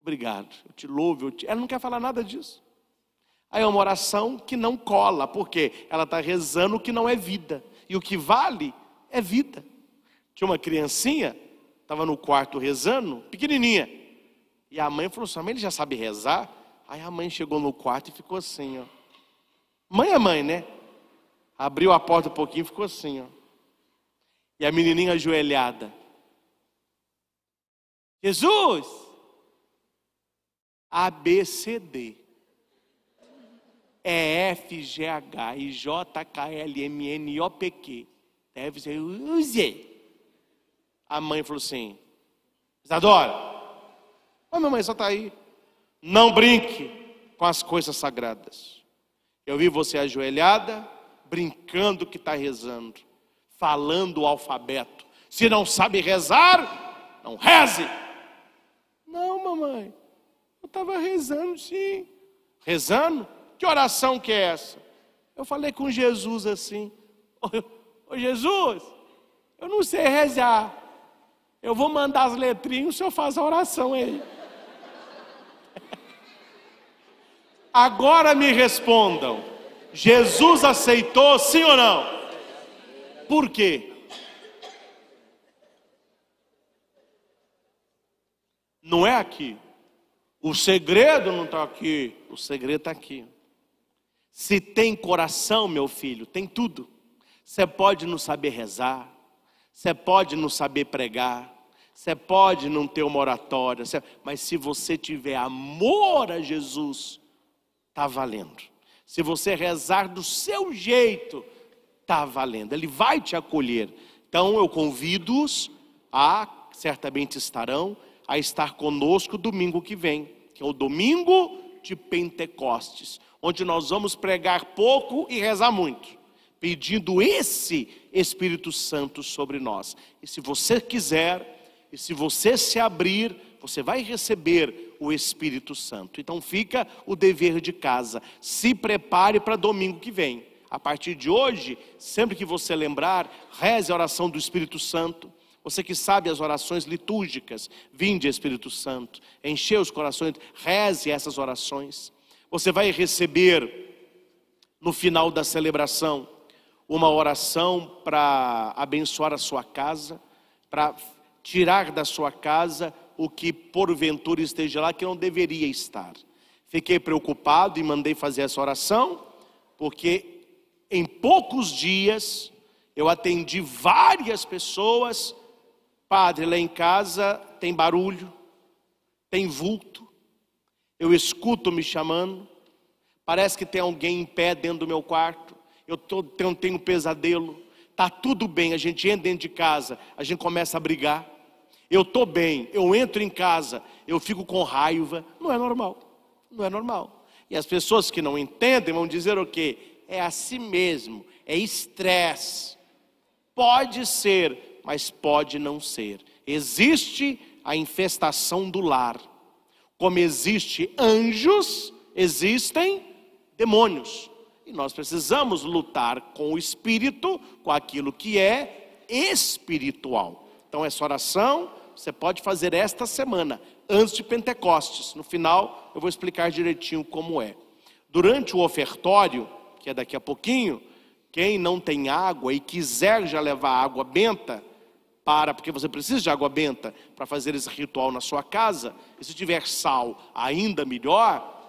obrigado, eu te louvo, eu te... ela não quer falar nada disso. Aí é uma oração que não cola, porque ela está rezando o que não é vida. E o que vale é vida. Tinha uma criancinha, estava no quarto rezando, pequenininha. E a mãe falou assim: a mãe ele já sabe rezar. Aí a mãe chegou no quarto e ficou assim, ó. Mãe é mãe, né? Abriu a porta um pouquinho e ficou assim, ó. E a menininha ajoelhada. Jesus! A, É F, G, H, I, J, K, L, M, N, O, P, Q. Deve ser Z. A mãe falou assim: Isadora, mas minha mãe só está aí. Não brinque com as coisas sagradas. Eu vi você ajoelhada, brincando que está rezando, falando o alfabeto. Se não sabe rezar, não reze. Não, mamãe, eu estava rezando sim. Rezando? Que oração que é essa? Eu falei com Jesus assim: Ô Jesus, eu não sei rezar. Eu vou mandar as letrinhas, o senhor faz a oração aí. Agora me respondam: Jesus aceitou, sim ou não? Por quê? Não é aqui. O segredo não está aqui. O segredo está aqui. Se tem coração, meu filho, tem tudo. Você pode não saber rezar, você pode não saber pregar, você pode não ter uma oratória, mas se você tiver amor a Jesus, está valendo. Se você rezar do seu jeito, está valendo. Ele vai te acolher. Então eu convido-os a, certamente estarão, a estar conosco domingo que vem, que é o domingo de Pentecostes, onde nós vamos pregar pouco e rezar muito, pedindo esse Espírito Santo sobre nós. E se você quiser, e se você se abrir, você vai receber o Espírito Santo. Então fica o dever de casa. Se prepare para domingo que vem. A partir de hoje, sempre que você lembrar, reze a oração do Espírito Santo. Você que sabe as orações litúrgicas, vinde Espírito Santo, enche os corações, reze essas orações. Você vai receber no final da celebração uma oração para abençoar a sua casa, para tirar da sua casa o que porventura esteja lá que não deveria estar. Fiquei preocupado e mandei fazer essa oração, porque em poucos dias eu atendi várias pessoas Padre, lá em casa tem barulho, tem vulto, eu escuto me chamando, parece que tem alguém em pé dentro do meu quarto, eu tô, tenho, tenho um pesadelo, tá tudo bem, a gente entra dentro de casa, a gente começa a brigar, eu estou bem, eu entro em casa, eu fico com raiva, não é normal, não é normal. E as pessoas que não entendem vão dizer o quê? É assim mesmo, é estresse. Pode ser mas pode não ser. Existe a infestação do lar. Como existe anjos, existem demônios. E nós precisamos lutar com o espírito, com aquilo que é espiritual. Então, essa oração você pode fazer esta semana, antes de Pentecostes. No final, eu vou explicar direitinho como é. Durante o ofertório, que é daqui a pouquinho, quem não tem água e quiser já levar água benta, para, porque você precisa de água benta para fazer esse ritual na sua casa. E se tiver sal, ainda melhor.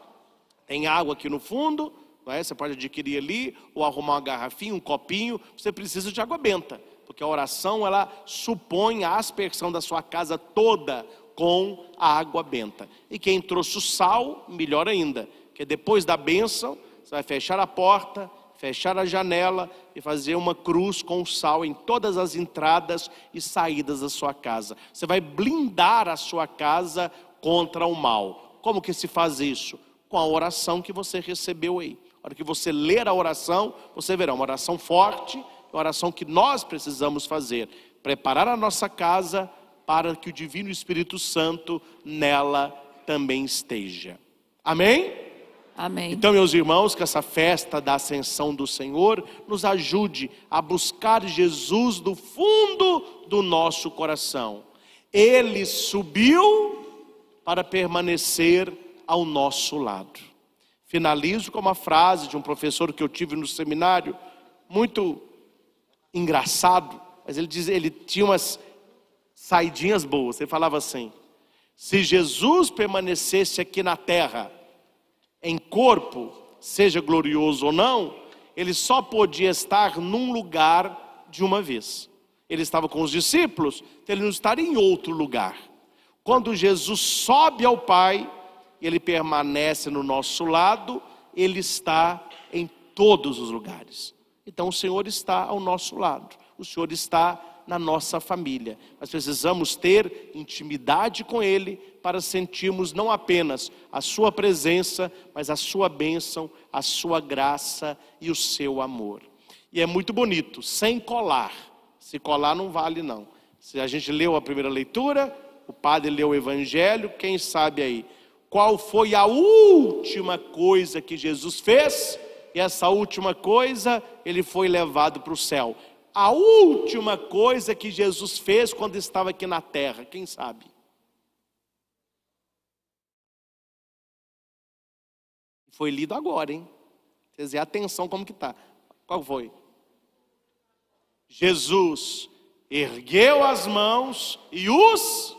Tem água aqui no fundo, é? você pode adquirir ali, ou arrumar uma garrafinha, um copinho. Você precisa de água benta, porque a oração ela supõe a aspersão da sua casa toda com a água benta. E quem trouxe o sal, melhor ainda, que depois da bênção, você vai fechar a porta fechar a janela e fazer uma cruz com sal em todas as entradas e saídas da sua casa. Você vai blindar a sua casa contra o mal. Como que se faz isso? Com a oração que você recebeu aí. A hora que você ler a oração, você verá uma oração forte, uma oração que nós precisamos fazer. Preparar a nossa casa para que o Divino Espírito Santo nela também esteja. Amém? Amém. Então, meus irmãos, que essa festa da ascensão do Senhor nos ajude a buscar Jesus do fundo do nosso coração. Ele subiu para permanecer ao nosso lado. Finalizo com uma frase de um professor que eu tive no seminário, muito engraçado, mas ele diz, ele tinha umas saidinhas boas. Ele falava assim: se Jesus permanecesse aqui na terra, em corpo, seja glorioso ou não, ele só podia estar num lugar de uma vez. Ele estava com os discípulos, então ele não estaria em outro lugar. Quando Jesus sobe ao Pai, ele permanece no nosso lado, ele está em todos os lugares. Então o Senhor está ao nosso lado, o Senhor está na nossa família. Nós precisamos ter intimidade com Ele para sentirmos não apenas a Sua presença, mas a Sua bênção, a Sua graça e o seu amor. E é muito bonito, sem colar. Se colar não vale não. Se a gente leu a primeira leitura, o padre leu o Evangelho, quem sabe aí qual foi a última coisa que Jesus fez? E essa última coisa, ele foi levado para o céu a última coisa que Jesus fez quando estava aqui na terra, quem sabe? Foi lido agora, hein? Quer dizer, atenção como que está. Qual foi? Jesus ergueu as mãos e os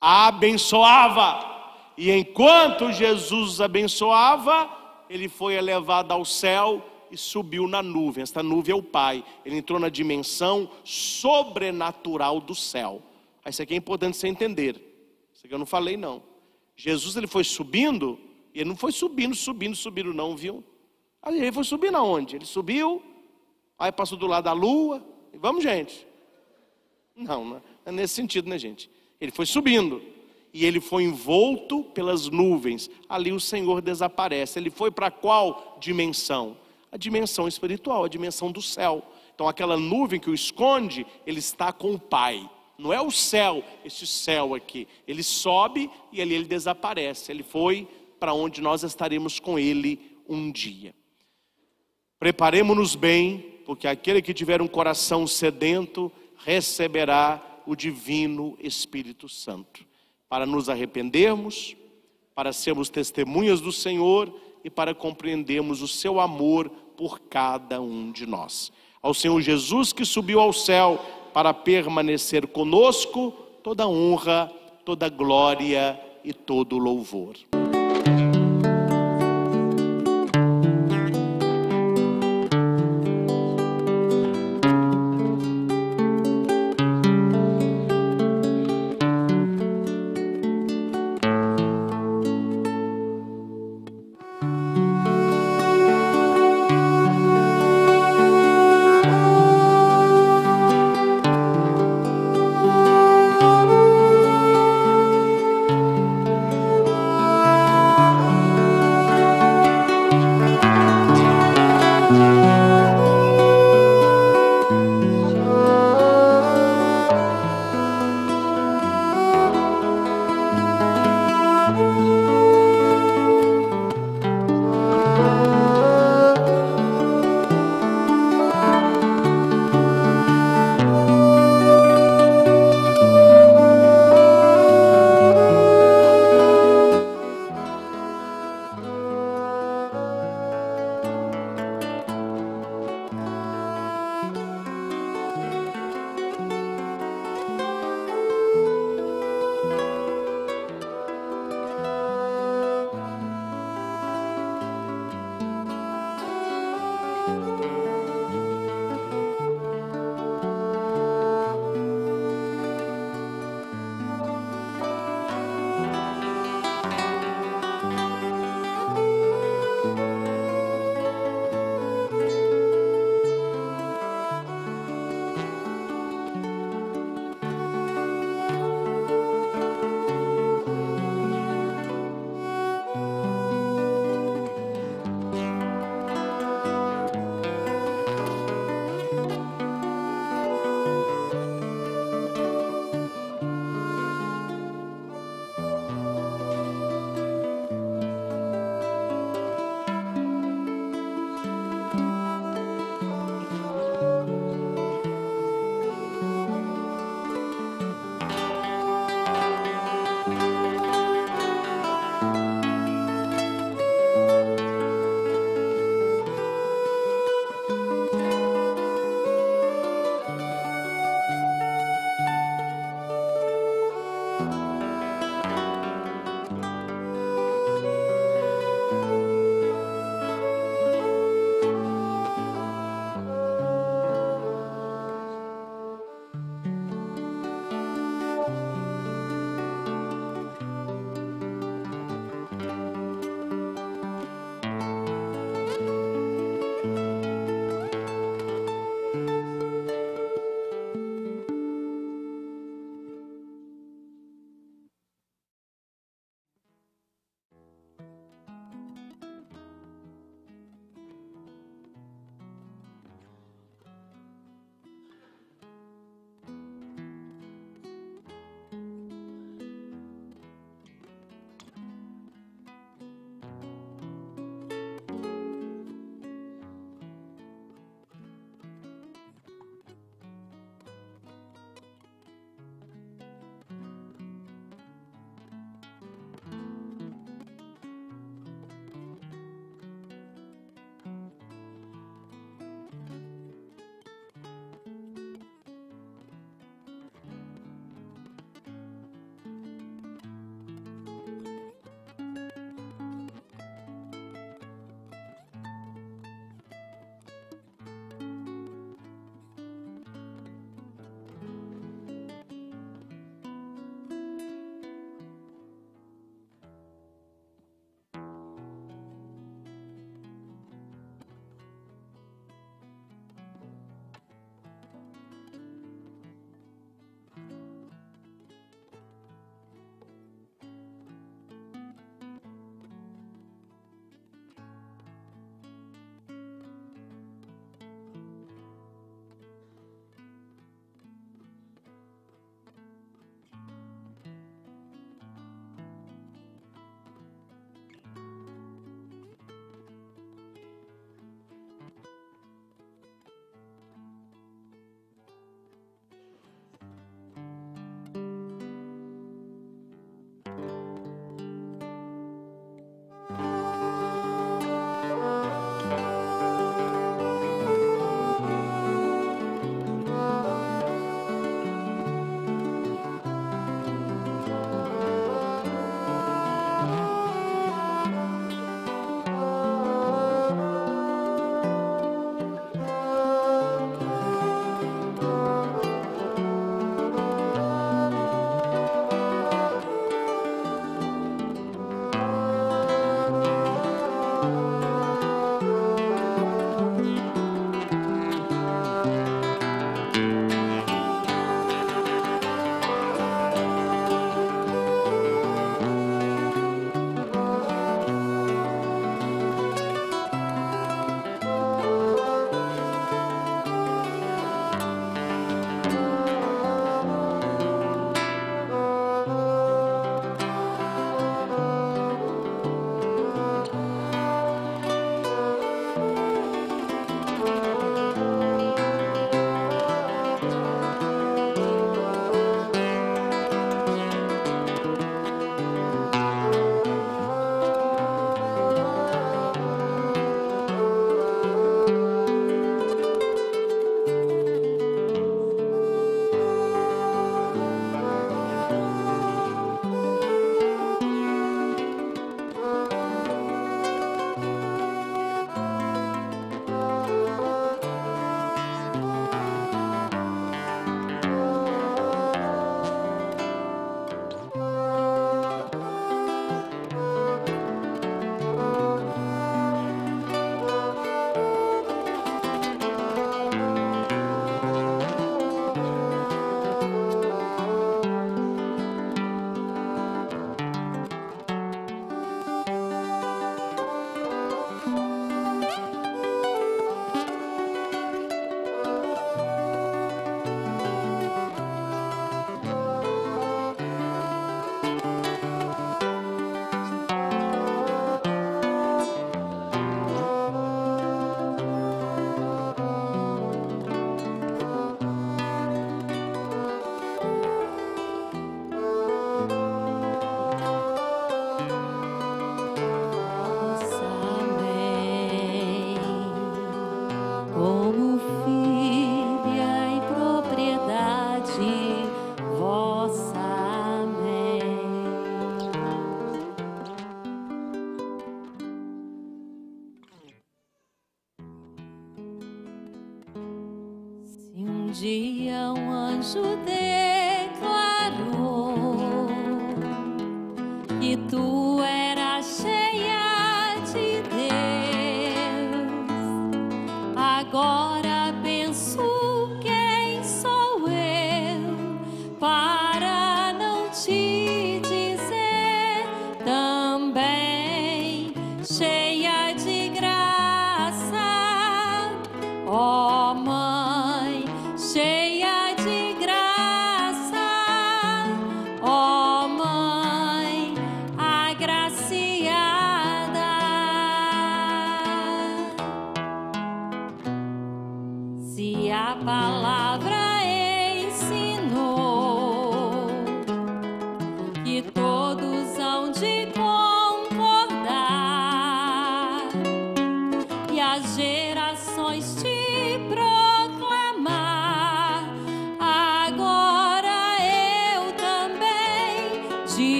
abençoava. E enquanto Jesus os abençoava, ele foi elevado ao céu e subiu na nuvem. Esta nuvem é o Pai. Ele entrou na dimensão sobrenatural do céu. Isso aqui é importante você entender. Isso aqui eu não falei, não. Jesus ele foi subindo, e ele não foi subindo, subindo, subindo, não, viu? Aí ele foi subindo aonde? Ele subiu, aí passou do lado da lua. Vamos, gente. Não, não é nesse sentido, né, gente? Ele foi subindo e ele foi envolto pelas nuvens. Ali o Senhor desaparece. Ele foi para qual dimensão? A dimensão espiritual, a dimensão do céu. Então aquela nuvem que o esconde, ele está com o Pai. Não é o céu, este céu aqui. Ele sobe e ali ele desaparece. Ele foi para onde nós estaremos com ele um dia. Preparemos-nos bem, porque aquele que tiver um coração sedento receberá o divino Espírito Santo para nos arrependermos, para sermos testemunhas do Senhor e para compreendermos o seu amor por cada um de nós. Ao Senhor Jesus que subiu ao céu para permanecer conosco, toda honra, toda glória e todo louvor.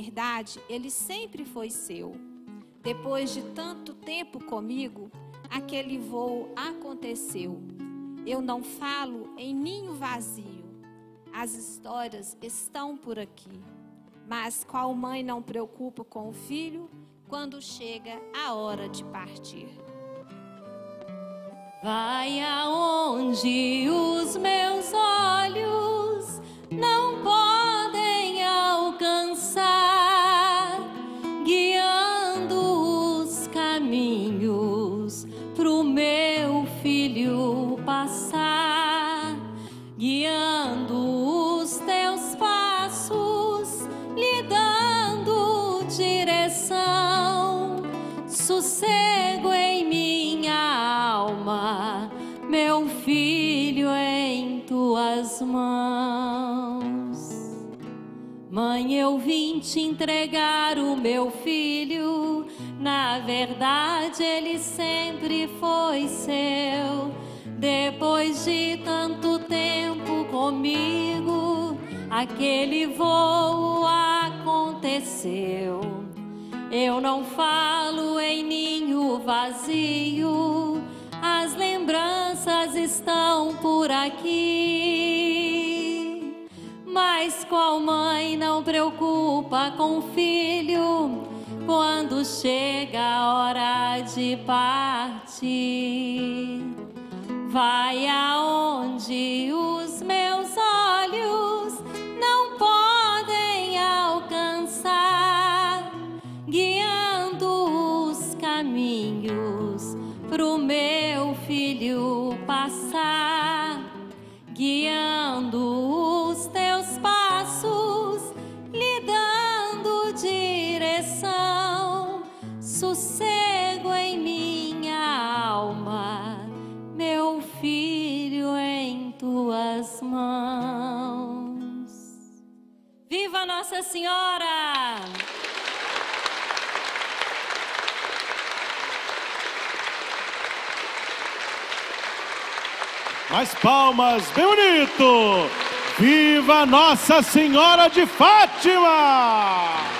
Verdade, ele sempre foi seu. Depois de tanto tempo comigo, aquele voo aconteceu. Eu não falo em ninho vazio. As histórias estão por aqui. Mas qual mãe não preocupa com o filho quando chega a hora de partir? Vai aonde os meus olhos eu vim te entregar o meu filho. Na verdade, ele sempre foi seu. Depois de tanto tempo comigo, aquele voo aconteceu. Eu não falo em ninho vazio, as lembranças estão por aqui. Mas qual mãe não preocupa com o filho quando chega a hora de partir? Vai aonde os meus olhos não podem alcançar, guiando os caminhos pro meu filho passar, guiando os sossego em minha alma, meu filho em tuas mãos. Viva Nossa Senhora! Mais palmas, bem bonito! Viva Nossa Senhora de Fátima!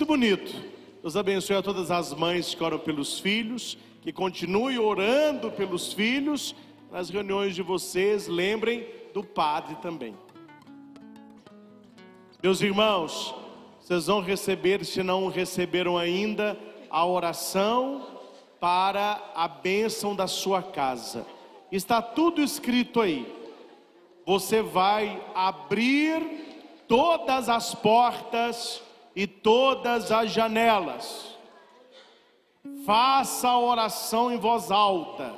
Muito bonito. Deus abençoe a todas as mães que oram pelos filhos, que continue orando pelos filhos. Nas reuniões de vocês, lembrem do padre também. Meus irmãos, vocês vão receber, se não receberam ainda, a oração para a bênção da sua casa. Está tudo escrito aí. Você vai abrir todas as portas e todas as janelas. Faça a oração em voz alta.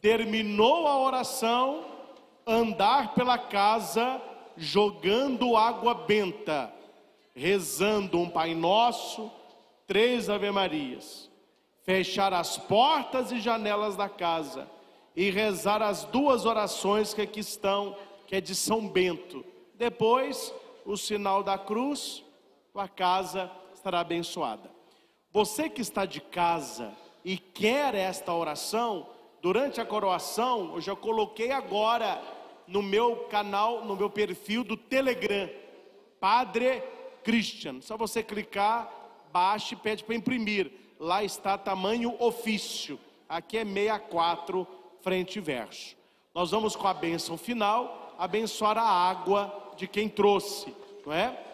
Terminou a oração, andar pela casa jogando água benta, rezando um Pai Nosso, três Ave Marias, fechar as portas e janelas da casa e rezar as duas orações que aqui estão, que é de São Bento. Depois, o sinal da cruz, tua casa estará abençoada. Você que está de casa e quer esta oração, durante a coroação, eu já coloquei agora no meu canal, no meu perfil do Telegram, Padre Christian. Só você clicar, baixe e pede para imprimir. Lá está tamanho ofício. Aqui é 64, frente e verso. Nós vamos com a bênção final, abençoar a água de quem trouxe, não é?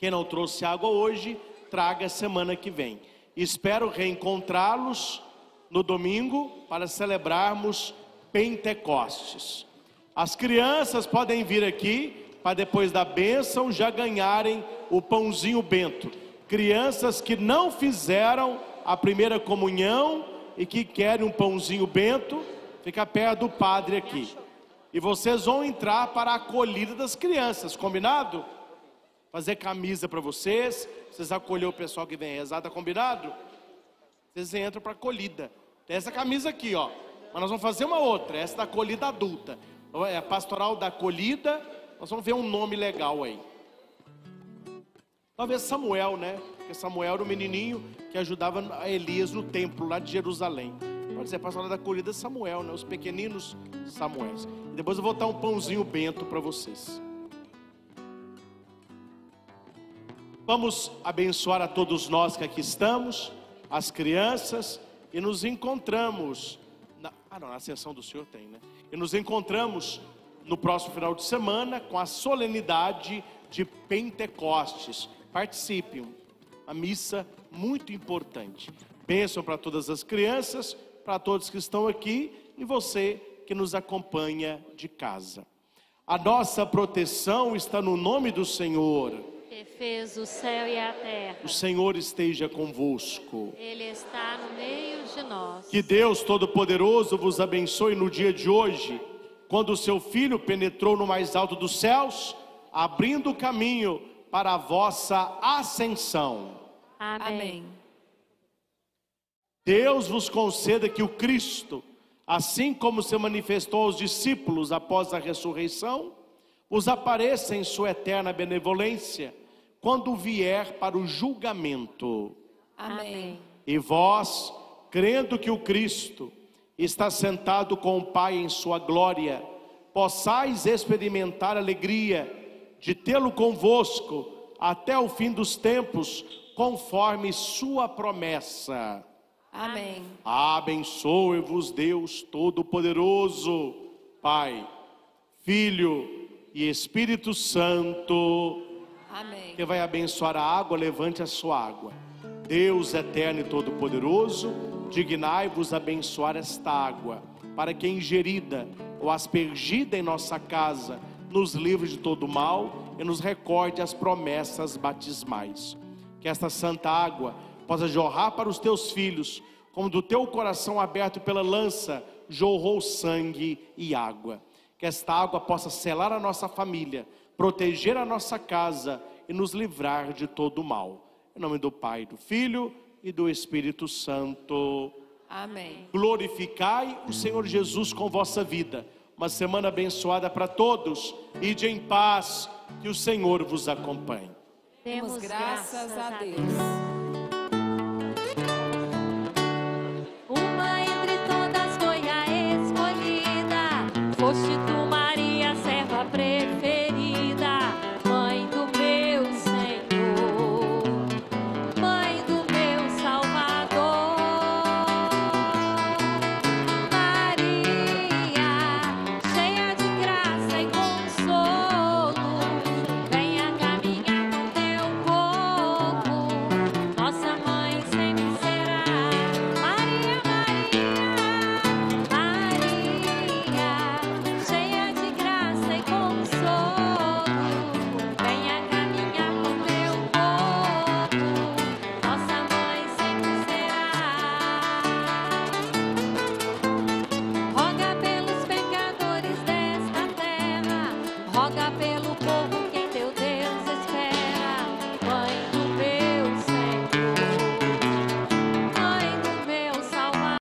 Quem não trouxe água hoje, traga semana que vem. Espero reencontrá-los no domingo para celebrarmos Pentecostes. As crianças podem vir aqui para depois da bênção já ganharem o pãozinho bento. Crianças que não fizeram a primeira comunhão e que querem um pãozinho bento, fica perto do padre aqui. E vocês vão entrar para a acolhida das crianças, combinado? Fazer camisa para vocês, vocês acolher o pessoal que vem rezar, tá combinado? Vocês entram para a acolhida. Tem essa camisa aqui, ó. Mas nós vamos fazer uma outra, essa da acolhida adulta. É a pastoral da acolhida. Nós vamos ver um nome legal aí. Talvez Samuel, né? Porque Samuel era o menininho que ajudava a Elias no templo lá de Jerusalém. Pode ser pastoral da acolhida Samuel, né? Os pequeninos Samuéis. Depois eu vou dar um pãozinho bento para vocês. Vamos abençoar a todos nós que aqui estamos, as crianças, e nos encontramos. Na... Ah, não, na sessão do Senhor tem, né? E nos encontramos no próximo final de semana com a solenidade de Pentecostes. Participe, uma missa muito importante. Bênção para todas as crianças, para todos que estão aqui e você que nos acompanha de casa. A nossa proteção está no nome do Senhor. Que fez o céu e a terra. O Senhor esteja convosco. Ele está no meio de nós. Que Deus Todo-Poderoso vos abençoe no dia de hoje, quando o seu Filho penetrou no mais alto dos céus, abrindo o caminho para a vossa ascensão. Amém. Deus vos conceda que o Cristo, assim como se manifestou aos discípulos após a ressurreição, os apareça em sua eterna benevolência, quando vier para o julgamento. Amém. E vós, crendo que o Cristo está sentado com o Pai em sua glória, possais experimentar a alegria de tê-lo convosco até o fim dos tempos, conforme sua promessa. Amém. Abençoe-vos Deus Todo-Poderoso, Pai, Filho e Espírito Santo. Amém. Quem vai abençoar a água, levante a sua água. Deus eterno e todo-poderoso, dignai-vos abençoar esta água, para que ingerida ou aspergida em nossa casa, nos livre de todo mal e nos recorde as promessas batismais. Que esta santa água possa jorrar para os teus filhos, como do teu coração aberto pela lança jorrou sangue e água. Que esta água possa selar a nossa família, proteger a nossa casa e nos livrar de todo o mal. Em nome do Pai, do Filho e do Espírito Santo. Amém. Glorificai o Senhor Jesus com vossa vida. Uma semana abençoada para todos. Ide em paz, que o Senhor vos acompanhe. Demos graças a Deus.